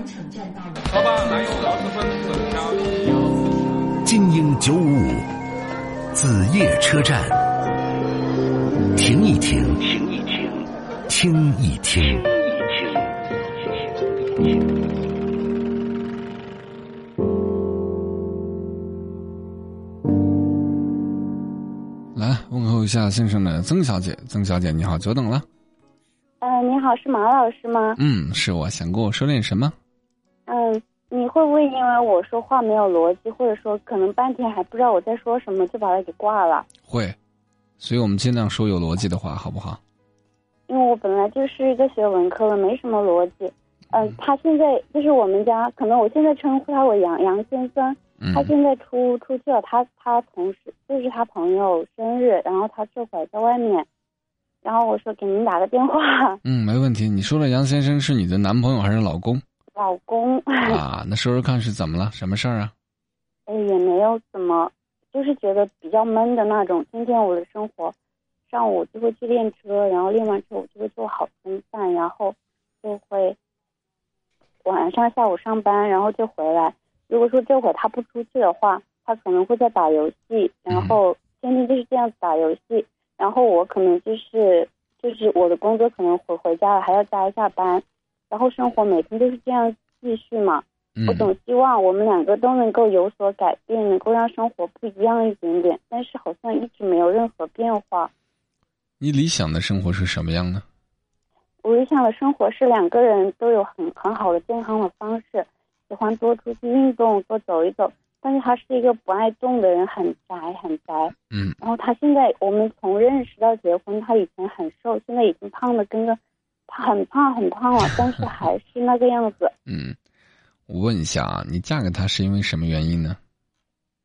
完城站到了。老板，来有螺蛳粉等票。精英九五五，子夜车站，停一停，停一停，听一听，听一听。来问候一下先生的曾小姐，曾小姐你好，久等了。嗯，你好，是马老师吗？嗯，是我，想跟我说点什么？嗯，你会不会因为我说话没有逻辑，或者说可能半天还不知道我在说什么，就把它给挂了？会，所以我们尽量说有逻辑的话，好不好？因为我本来就是一个学文科的，没什么逻辑。嗯，他现在就是我们家，可能我现在称呼他为杨杨先生。嗯。他现在出出去了，他他同事就是他朋友生日，然后他这会儿在外面。然后我说给您打个电话。嗯，没问题。你说的杨先生是你的男朋友还是老公？老公。啊，那说说看是怎么了？什么事儿啊？哎，也没有怎么，就是觉得比较闷的那种。今天我的生活，上午就会去练车，然后练完车我就会做好中饭，然后就会晚上下午上班，然后就回来。如果说这会儿他不出去的话，他可能会在打游戏，然后天天就是这样子打游戏。然后我可能就是就是我的工作可能回回家了还要加一下班，然后生活每天都是这样继续嘛。我总希望我们两个都能够有所改变，能够让生活不一样一点点，但是好像一直没有任何变化。你理想的生活是什么样呢？我理想的生活是两个人都有很很好的健康的方式，喜欢多出去运动，多走一走。但是他是一个不爱动的人，很宅，很宅。嗯。然后他现在，我们从认识到结婚，他以前很瘦，现在已经胖的跟个，他很胖很胖了，但是还是那个样子。嗯，我问一下啊，你嫁给他是因为什么原因呢？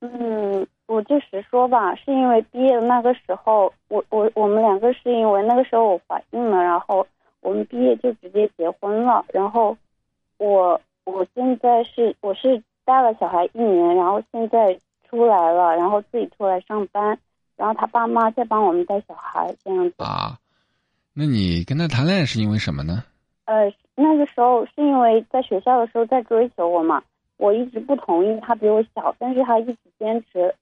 嗯，我就实说吧，是因为毕业的那个时候，我我我们两个是因为那个时候我怀孕了，然后我们毕业就直接结婚了。然后我我现在是我是。带了小孩一年，然后现在出来了，然后自己出来上班，然后他爸妈在帮我们带小孩，这样子啊。那你跟他谈恋爱是因为什么呢？呃，那个时候是因为在学校的时候在追求我嘛，我一直不同意，他比我小，但是他一直坚持，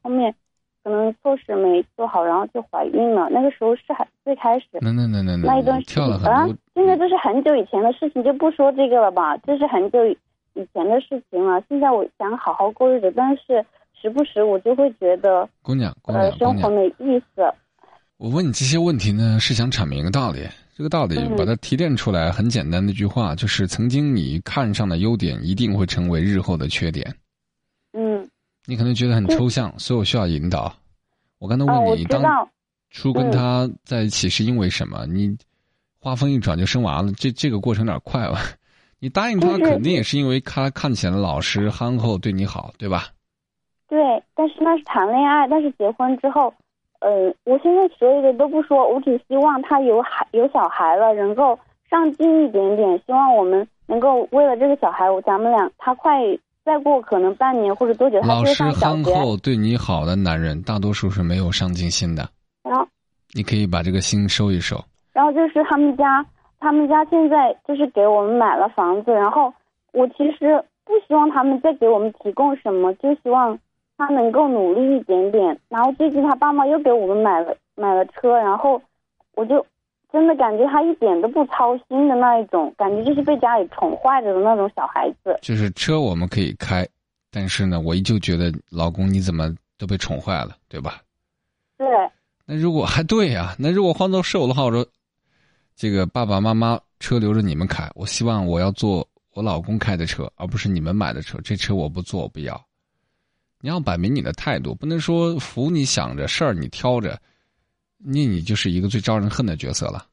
后面可能措施没做好，然后就怀孕了。那个时候是还最开始，那那那那那一段时间啊，现在这是很久以前的事情，就不说这个了吧，这是很久。以前的事情了，现在我想好好过日子，但是时不时我就会觉得，姑娘，姑娘，生活没意思。我问你这些问题呢，是想阐明一个道理。这个道理把它提炼出来，很简单的一句话，就是曾经你看上的优点，一定会成为日后的缺点。嗯。你可能觉得很抽象，所以我需要引导。我刚才问你，当初跟他在一起是因为什么？你话锋一转就生娃了，这这个过程有点快了？你答应他，肯定也是因为他看起来老实憨厚，对你好，对吧？对，但是那是谈恋爱，但是结婚之后，呃，我现在所有的都不说，我只希望他有孩有小孩了，能够上进一点点。希望我们能够为了这个小孩，咱们俩他快再过可能半年或者多久，他就上小学。老实憨厚对你好的男人，大多数是没有上进心的。然后，你可以把这个心收一收。然后就是他们家。他们家现在就是给我们买了房子，然后我其实不希望他们再给我们提供什么，就希望他能够努力一点点。然后最近他爸妈又给我们买了买了车，然后我就真的感觉他一点都不操心的那一种，感觉就是被家里宠坏着的那种小孩子。就是车我们可以开，但是呢，我依旧觉得老公你怎么都被宠坏了，对吧？对。那如果还对呀，那如果换做是我的话，我说。这个爸爸妈妈车留着你们开，我希望我要坐我老公开的车，而不是你们买的车。这车我不坐，我不要。你要摆明你的态度，不能说福你想着事儿你挑着，那你就是一个最招人恨的角色了。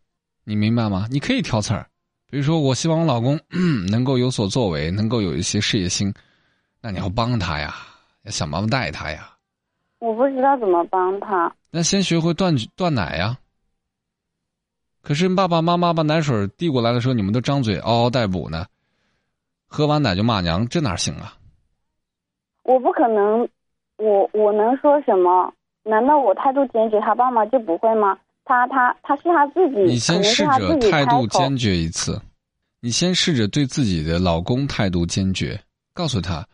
你明白吗？你可以挑刺儿，比如说我希望我老公 能够有所作为，能够有一些事业心，那你要帮他呀，要想办法带他呀。我不知道怎么帮他。那先学会断断奶呀。可是爸爸妈妈把奶水递过来的时候，你们都张嘴嗷嗷待哺呢，喝完奶就骂娘，这哪行啊？我不可能，我我能说什么？难道我态度坚决，他爸妈就不会吗？他他他是他自己，你先试着态度坚决一次，你先试着对自己的老公态度坚决，告诉他，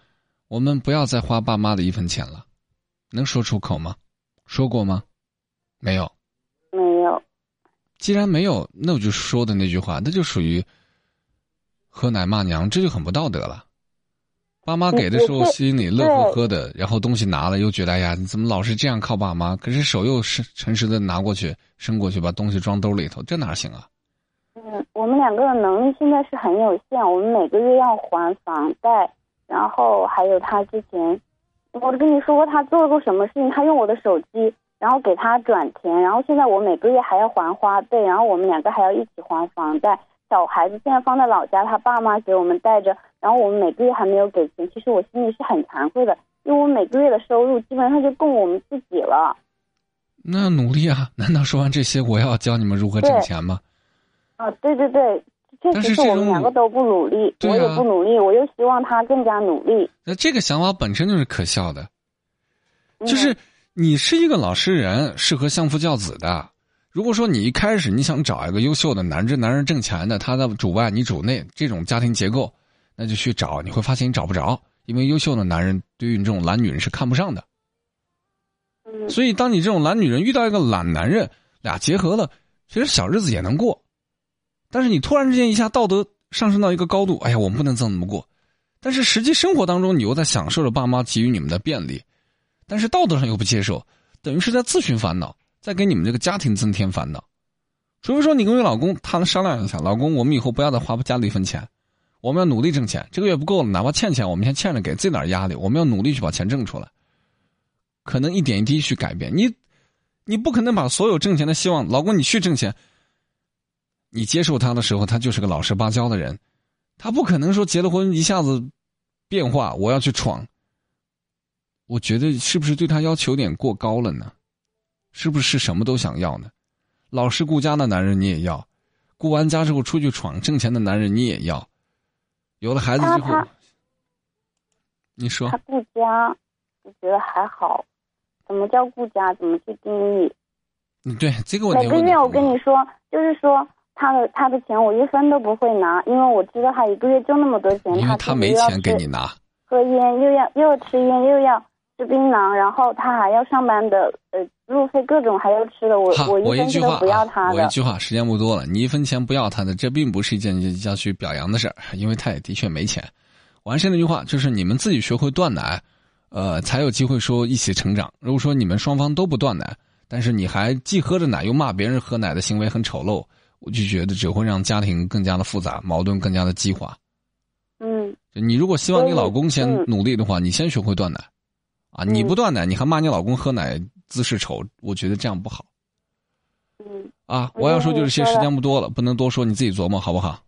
我们不要再花爸妈的一分钱了，能说出口吗？说过吗？没有。没有。既然没有，那我就说的那句话，那就属于喝奶骂娘，这就很不道德了。爸妈给的时候心里乐呵呵的，然后东西拿了又觉得哎呀，你怎么老是这样靠爸妈？可是手又是诚实的拿过去伸过去，把东西装兜里头，这哪行啊？嗯，我们两个的能力现在是很有限，我们每个月要还房贷，然后还有他之前，我跟你说过他做过什么事情，他用我的手机，然后给他转钱，然后现在我每个月还要还花呗，然后我们两个还要一起还房贷。小孩子现在放在老家，他爸妈给我们带着，然后我们每个月还没有给钱，其实我心里是很惭愧的，因为我每个月的收入基本上就供我们自己了。那努力啊！难道说完这些，我要教你们如何挣钱吗？啊，对对对，确实是我们两个都不努力，我也不努力，我又希望他更加努力。那这个想法本身就是可笑的，就是你是一个老实人，适合相夫教子的。如果说你一开始你想找一个优秀的男人，男人挣钱的，他在主外你主内这种家庭结构，那就去找，你会发现你找不着，因为优秀的男人对于你这种懒女人是看不上的。所以，当你这种懒女人遇到一个懒男人，俩结合了，其实小日子也能过。但是你突然之间一下道德上升到一个高度，哎呀，我们不能这么过。但是实际生活当中，你又在享受着爸妈给予你们的便利，但是道德上又不接受，等于是在自寻烦恼。在给你们这个家庭增添烦恼，除非说你跟你老公他们商量一下，老公，我们以后不要再花家里一分钱，我们要努力挣钱，这个月不够了，哪怕欠钱，我们先欠着给自己点压力，我们要努力去把钱挣出来，可能一点一滴去改变你，你不可能把所有挣钱的希望，老公你去挣钱，你接受他的时候，他就是个老实巴交的人，他不可能说结了婚一下子变化，我要去闯，我觉得是不是对他要求有点过高了呢？是不是什么都想要呢？老实顾家的男人你也要，顾完家之后出去闯挣钱的男人你也要。有了孩子之后，你说他顾家，我觉得还好。怎么叫顾家？怎么去定义？嗯，对这个问题。每个月我跟你说，就是说他的他的钱我一分都不会拿，因为我知道他一个月就那么多钱，因为他没钱给你拿。喝烟又要又要吃烟又要。吃槟榔，然后他还要上班的，呃，路费各种还要吃的，我我一分钱都不要他的。我一句话，时间不多了，你一分钱不要他的，这并不是一件要去表扬的事儿，因为他也的确没钱。我还是那句话，就是你们自己学会断奶，呃，才有机会说一起成长。如果说你们双方都不断奶，但是你还既喝着奶又骂别人喝奶的行为很丑陋，我就觉得只会让家庭更加的复杂，矛盾更加的激化。嗯，你如果希望你老公先努力的话，你先学会断奶。啊！你不断奶，你还骂你老公喝奶姿势丑，我觉得这样不好。嗯。啊，我要说就是些，时间不多了，不能多说，你自己琢磨好不好？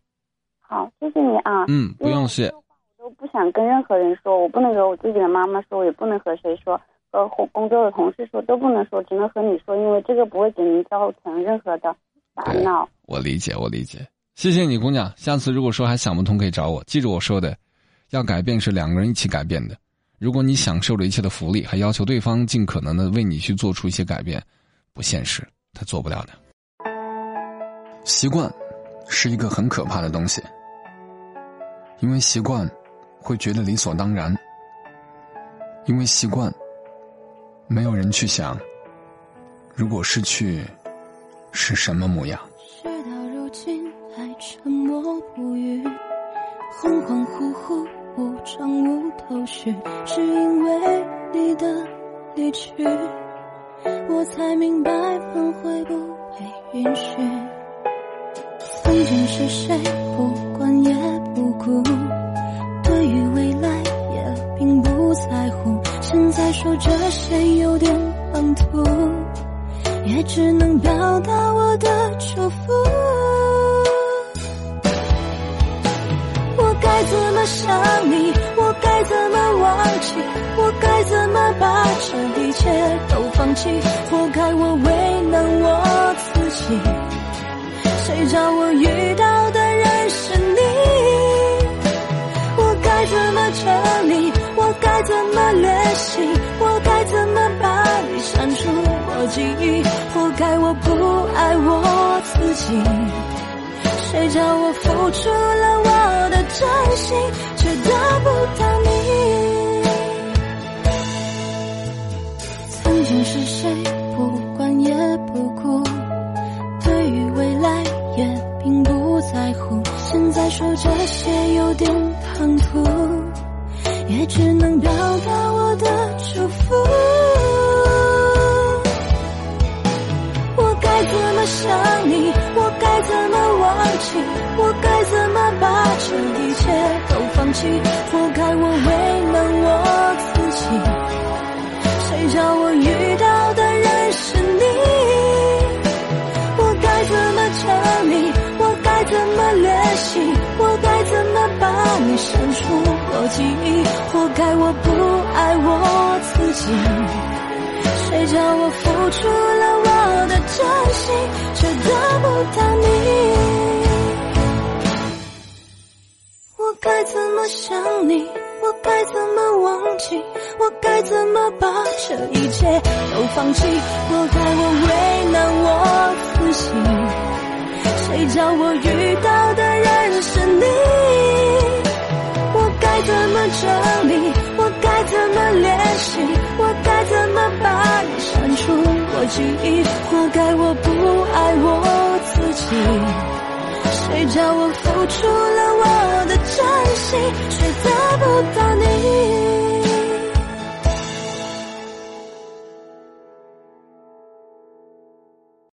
好，谢谢你啊。嗯，不用谢。我都不想跟任何人说，我不能和我自己的妈妈说，也不能和谁说，和工作的同事说都不能说，只能和你说，因为这个不会给您造成任何的烦恼。我理解，我理解。谢谢你，姑娘。下次如果说还想不通，可以找我。记住我说的，要改变是两个人一起改变的。如果你享受了一切的福利，还要求对方尽可能的为你去做出一些改变，不现实，他做不了的。习惯是一个很可怕的东西，因为习惯会觉得理所当然，因为习惯没有人去想，如果失去是什么模样。事到如今还沉默不语，恍恍惚惚。无常无头绪，是因为你的离去，我才明白挽回不被允许。曾经是谁不管也不顾，对于未来也并不在乎。现在说这些有点唐突，也只能表达我的祝福。我该怎想你？我该怎么忘记？我该怎么把这一切都放弃？活该我为难我自己。谁叫我遇到的人是你？我该怎么整理？我该怎么联系？我该怎么把你删除我记忆？活该我不爱我自己。谁叫我付出了我的真心，却得不到你？曾经是谁不管也不顾，对于未来也并不在乎。现在说这些有点唐突，也只能表达我的祝福。我该怎么想你？该怎么忘记？我该怎么把这一切都放弃？活该我为难我自己。谁叫我遇到的人是你？我该怎么证明？我该怎么练习？我该怎么把你删除我记忆？活该我不爱我自己。谁叫我付出了真心，却得不到你？我该怎么想你？我该怎么忘记？我该怎么把这一切都放弃？活该我为难我自己。谁叫我遇到的人是你？我该怎么证明？记忆？活该我不爱我自己。谁叫我付出了我的真心，却得不到你？